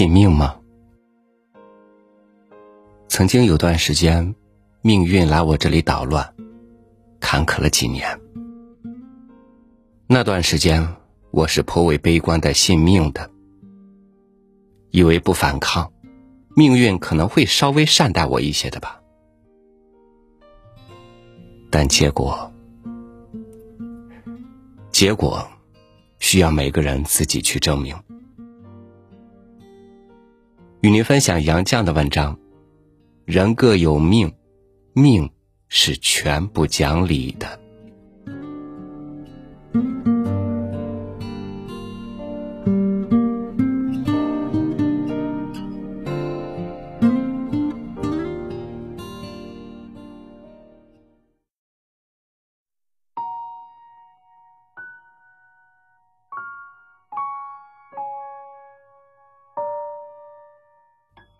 信命吗？曾经有段时间，命运来我这里捣乱，坎坷了几年。那段时间，我是颇为悲观的信命的，以为不反抗，命运可能会稍微善待我一些的吧。但结果，结果需要每个人自己去证明。与您分享杨绛的文章。人各有命，命是全不讲理的。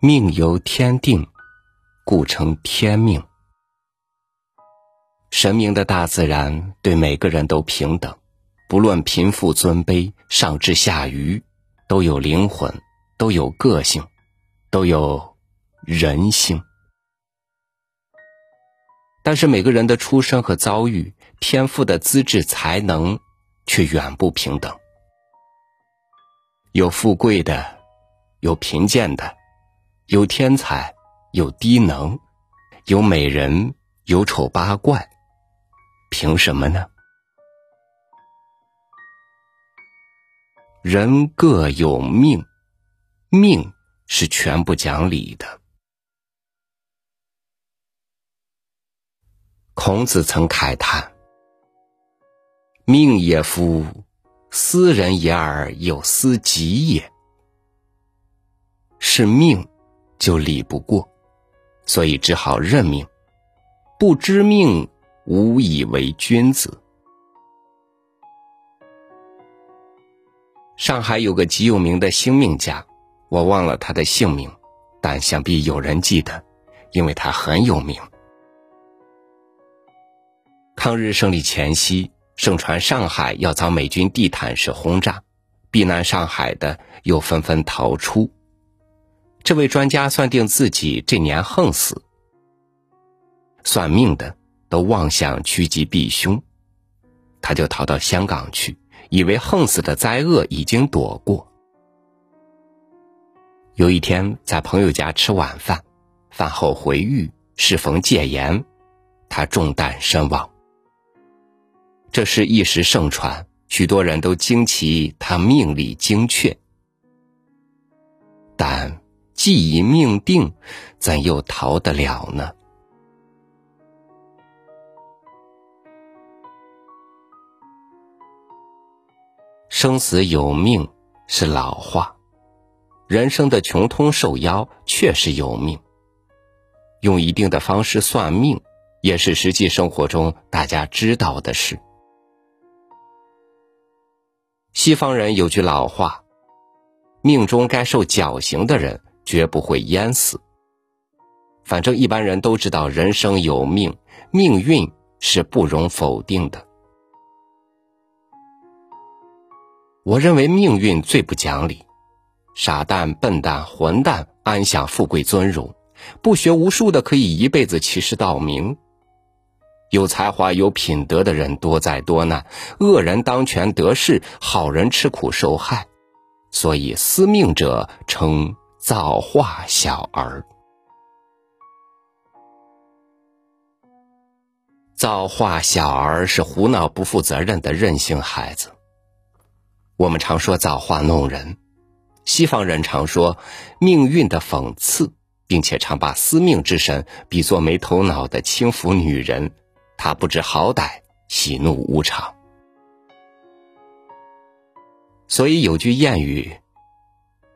命由天定。故称天命。神明的大自然对每个人都平等，不论贫富尊卑，上至下愚，都有灵魂，都有个性，都有人性。但是每个人的出身和遭遇、天赋的资质、才能，却远不平等。有富贵的，有贫贱的，有天才。有低能，有美人，有丑八怪，凭什么呢？人各有命，命是全不讲理的。孔子曾慨叹：“命也夫，斯人也而有斯己也。”是命，就理不过。所以只好认命，不知命无以为君子。上海有个极有名的星命家，我忘了他的姓名，但想必有人记得，因为他很有名。抗日胜利前夕，盛传上海要遭美军地毯式轰炸，避难上海的又纷纷逃出。这位专家算定自己这年横死，算命的都妄想趋吉避凶，他就逃到香港去，以为横死的灾厄已经躲过。有一天在朋友家吃晚饭，饭后回狱，适逢戒严，他中弹身亡。这事一时盛传，许多人都惊奇他命理精确，但。既已命定，怎又逃得了呢？生死有命是老话，人生的穷通受妖确实有命。用一定的方式算命，也是实际生活中大家知道的事。西方人有句老话：“命中该受绞刑的人。”绝不会淹死。反正一般人都知道，人生有命，命运是不容否定的。我认为命运最不讲理，傻蛋、笨蛋、混蛋安享富贵尊荣，不学无术的可以一辈子欺世盗名，有才华、有品德的人多灾多难，恶人当权得势，好人吃苦受害。所以司命者称。造化小儿，造化小儿是胡闹不负责任的任性孩子。我们常说造化弄人，西方人常说命运的讽刺，并且常把司命之神比作没头脑的轻浮女人，她不知好歹，喜怒无常。所以有句谚语。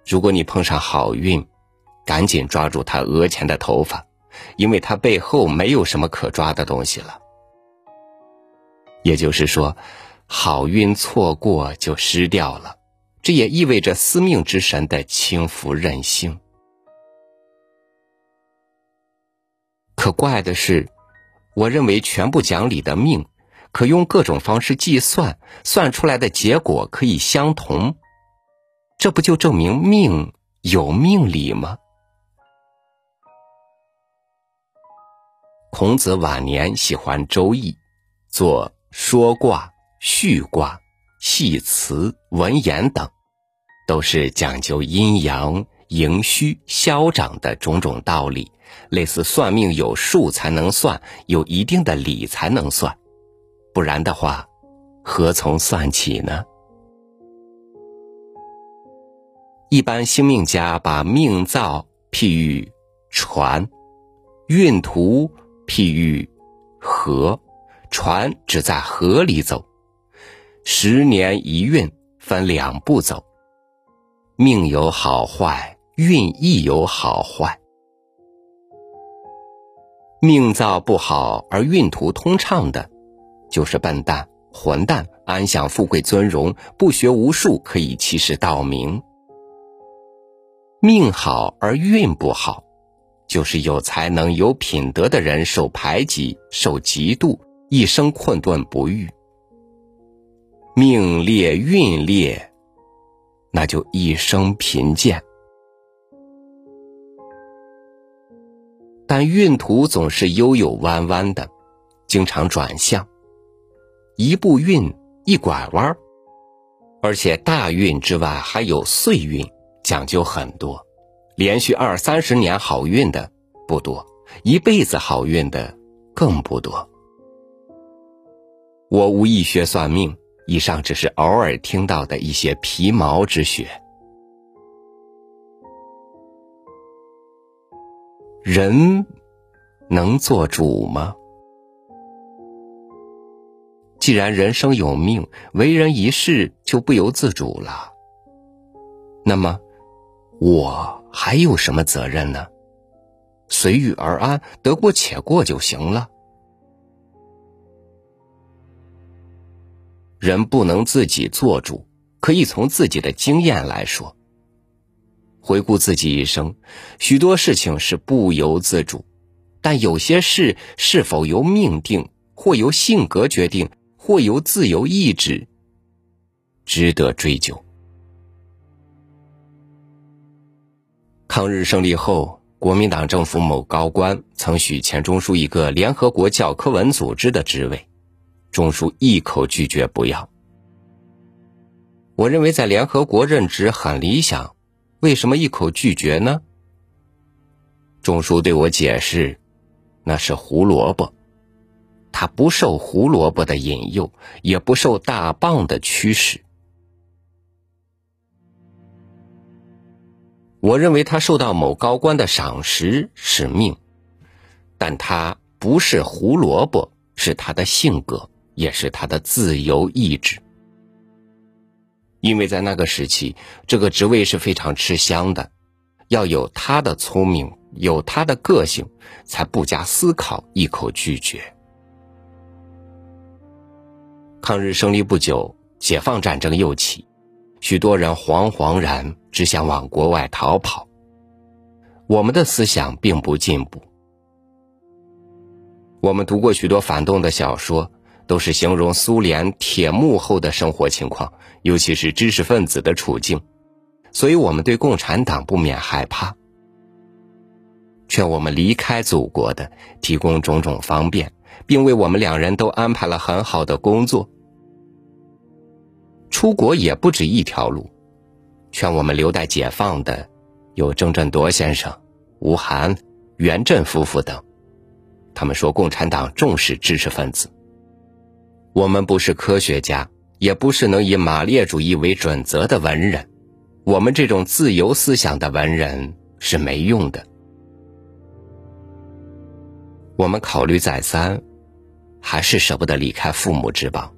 如果你碰上好运，赶紧抓住他额前的头发，因为他背后没有什么可抓的东西了。也就是说，好运错过就失掉了，这也意味着司命之神的轻浮任性。可怪的是，我认为全部讲理的命，可用各种方式计算，算出来的结果可以相同。这不就证明命有命理吗？孔子晚年喜欢《周易》，做说卦、序卦、系辞、文言等，都是讲究阴阳、盈虚、消长的种种道理。类似算命有数才能算，有一定的理才能算，不然的话，何从算起呢？一般星命家把命造譬喻船，运途。譬喻河，船只在河里走，十年一运，分两步走。命有好坏，运亦有好坏。命造不好而运途通畅的，就是笨蛋、混蛋，安享富贵尊荣，不学无术，可以欺世盗名。命好而运不好。就是有才能、有品德的人受排挤、受嫉妒，一生困顿不愈；命劣运劣，那就一生贫贱。但运途总是悠悠弯弯的，经常转向，一步运一拐弯而且大运之外还有岁运，讲究很多。连续二三十年好运的不多，一辈子好运的更不多。我无意学算命，以上只是偶尔听到的一些皮毛之学。人能做主吗？既然人生有命，为人一世就不由自主了，那么我。还有什么责任呢？随遇而安，得过且过就行了。人不能自己做主，可以从自己的经验来说。回顾自己一生，许多事情是不由自主，但有些事是否由命定，或由性格决定，或由自由意志，值得追究。抗日胜利后，国民党政府某高官曾许钱钟书一个联合国教科文组织的职位，钟书一口拒绝不要。我认为在联合国任职很理想，为什么一口拒绝呢？钟书对我解释，那是胡萝卜，他不受胡萝卜的引诱，也不受大棒的驱使。我认为他受到某高官的赏识是命，但他不是胡萝卜，是他的性格，也是他的自由意志。因为在那个时期，这个职位是非常吃香的，要有他的聪明，有他的个性，才不加思考一口拒绝。抗日胜利不久，解放战争又起。许多人惶惶然，只想往国外逃跑。我们的思想并不进步。我们读过许多反动的小说，都是形容苏联铁幕后的生活情况，尤其是知识分子的处境，所以我们对共产党不免害怕。劝我们离开祖国的，提供种种方便，并为我们两人都安排了很好的工作。出国也不止一条路，劝我们留待解放的有郑振铎先生、吴晗、袁振夫妇等。他们说共产党重视知识分子。我们不是科学家，也不是能以马列主义为准则的文人。我们这种自由思想的文人是没用的。我们考虑再三，还是舍不得离开父母之邦。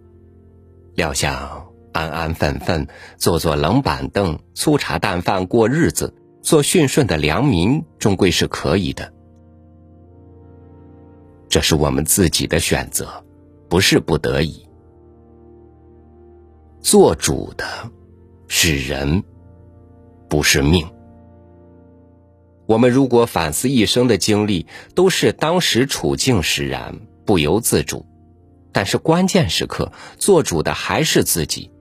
料想。安安分分坐坐冷板凳、粗茶淡饭过日子，做驯顺的良民，终归是可以的。这是我们自己的选择，不是不得已。做主的是人，不是命。我们如果反思一生的经历，都是当时处境使然，不由自主。但是关键时刻，做主的还是自己。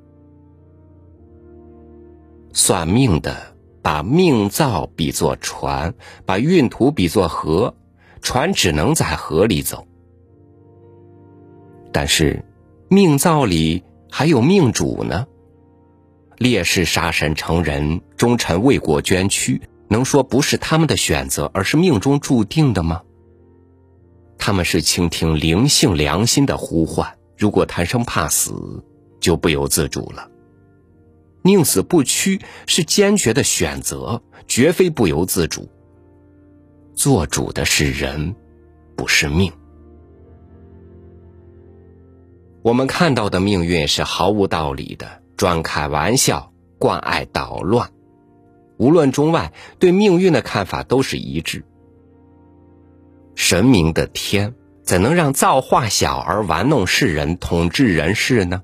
算命的把命造比作船，把运途比作河，船只能在河里走。但是，命造里还有命主呢。烈士杀神成人，忠臣为国捐躯，能说不是他们的选择，而是命中注定的吗？他们是倾听灵性良心的呼唤，如果贪生怕死，就不由自主了。宁死不屈是坚决的选择，绝非不由自主。做主的是人，不是命。我们看到的命运是毫无道理的，专开玩笑，惯爱捣乱。无论中外，对命运的看法都是一致。神明的天怎能让造化小儿玩弄世人、统治人世呢？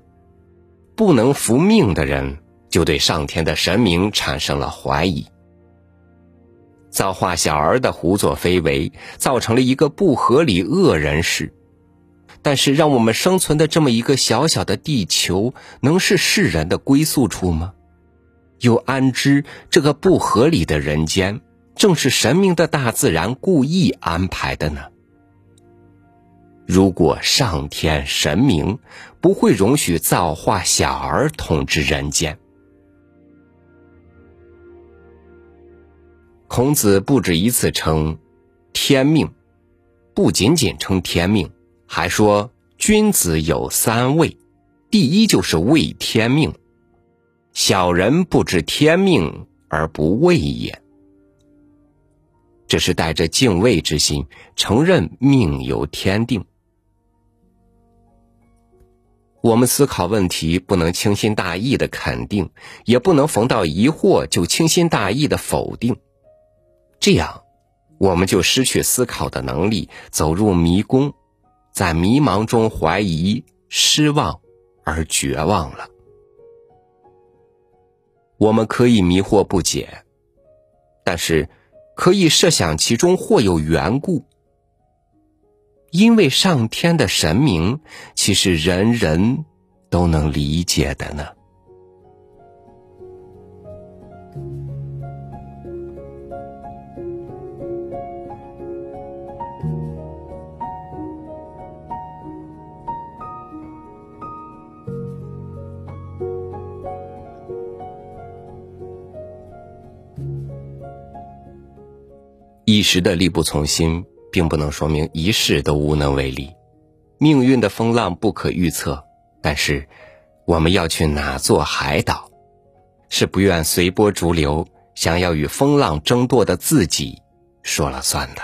不能服命的人，就对上天的神明产生了怀疑。造化小儿的胡作非为，造成了一个不合理恶人世。但是，让我们生存的这么一个小小的地球，能是世人的归宿处吗？又安知这个不合理的人间？正是神明的大自然故意安排的呢。如果上天神明不会容许造化小儿统治人间，孔子不止一次称天命，不仅仅称天命，还说君子有三畏，第一就是畏天命，小人不知天命而不畏也。这是带着敬畏之心，承认命由天定。我们思考问题，不能轻心大意的肯定，也不能逢到疑惑就轻心大意的否定。这样，我们就失去思考的能力，走入迷宫，在迷茫中怀疑、失望而绝望了。我们可以迷惑不解，但是。可以设想其中或有缘故，因为上天的神明，其实人人都能理解的呢。一时的力不从心，并不能说明一世都无能为力。命运的风浪不可预测，但是我们要去哪座海岛，是不愿随波逐流、想要与风浪争夺的自己说了算的。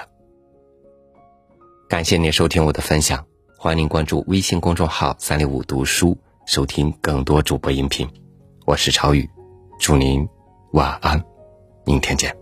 感谢您收听我的分享，欢迎您关注微信公众号“三六五读书”，收听更多主播音频。我是超宇，祝您晚安，明天见。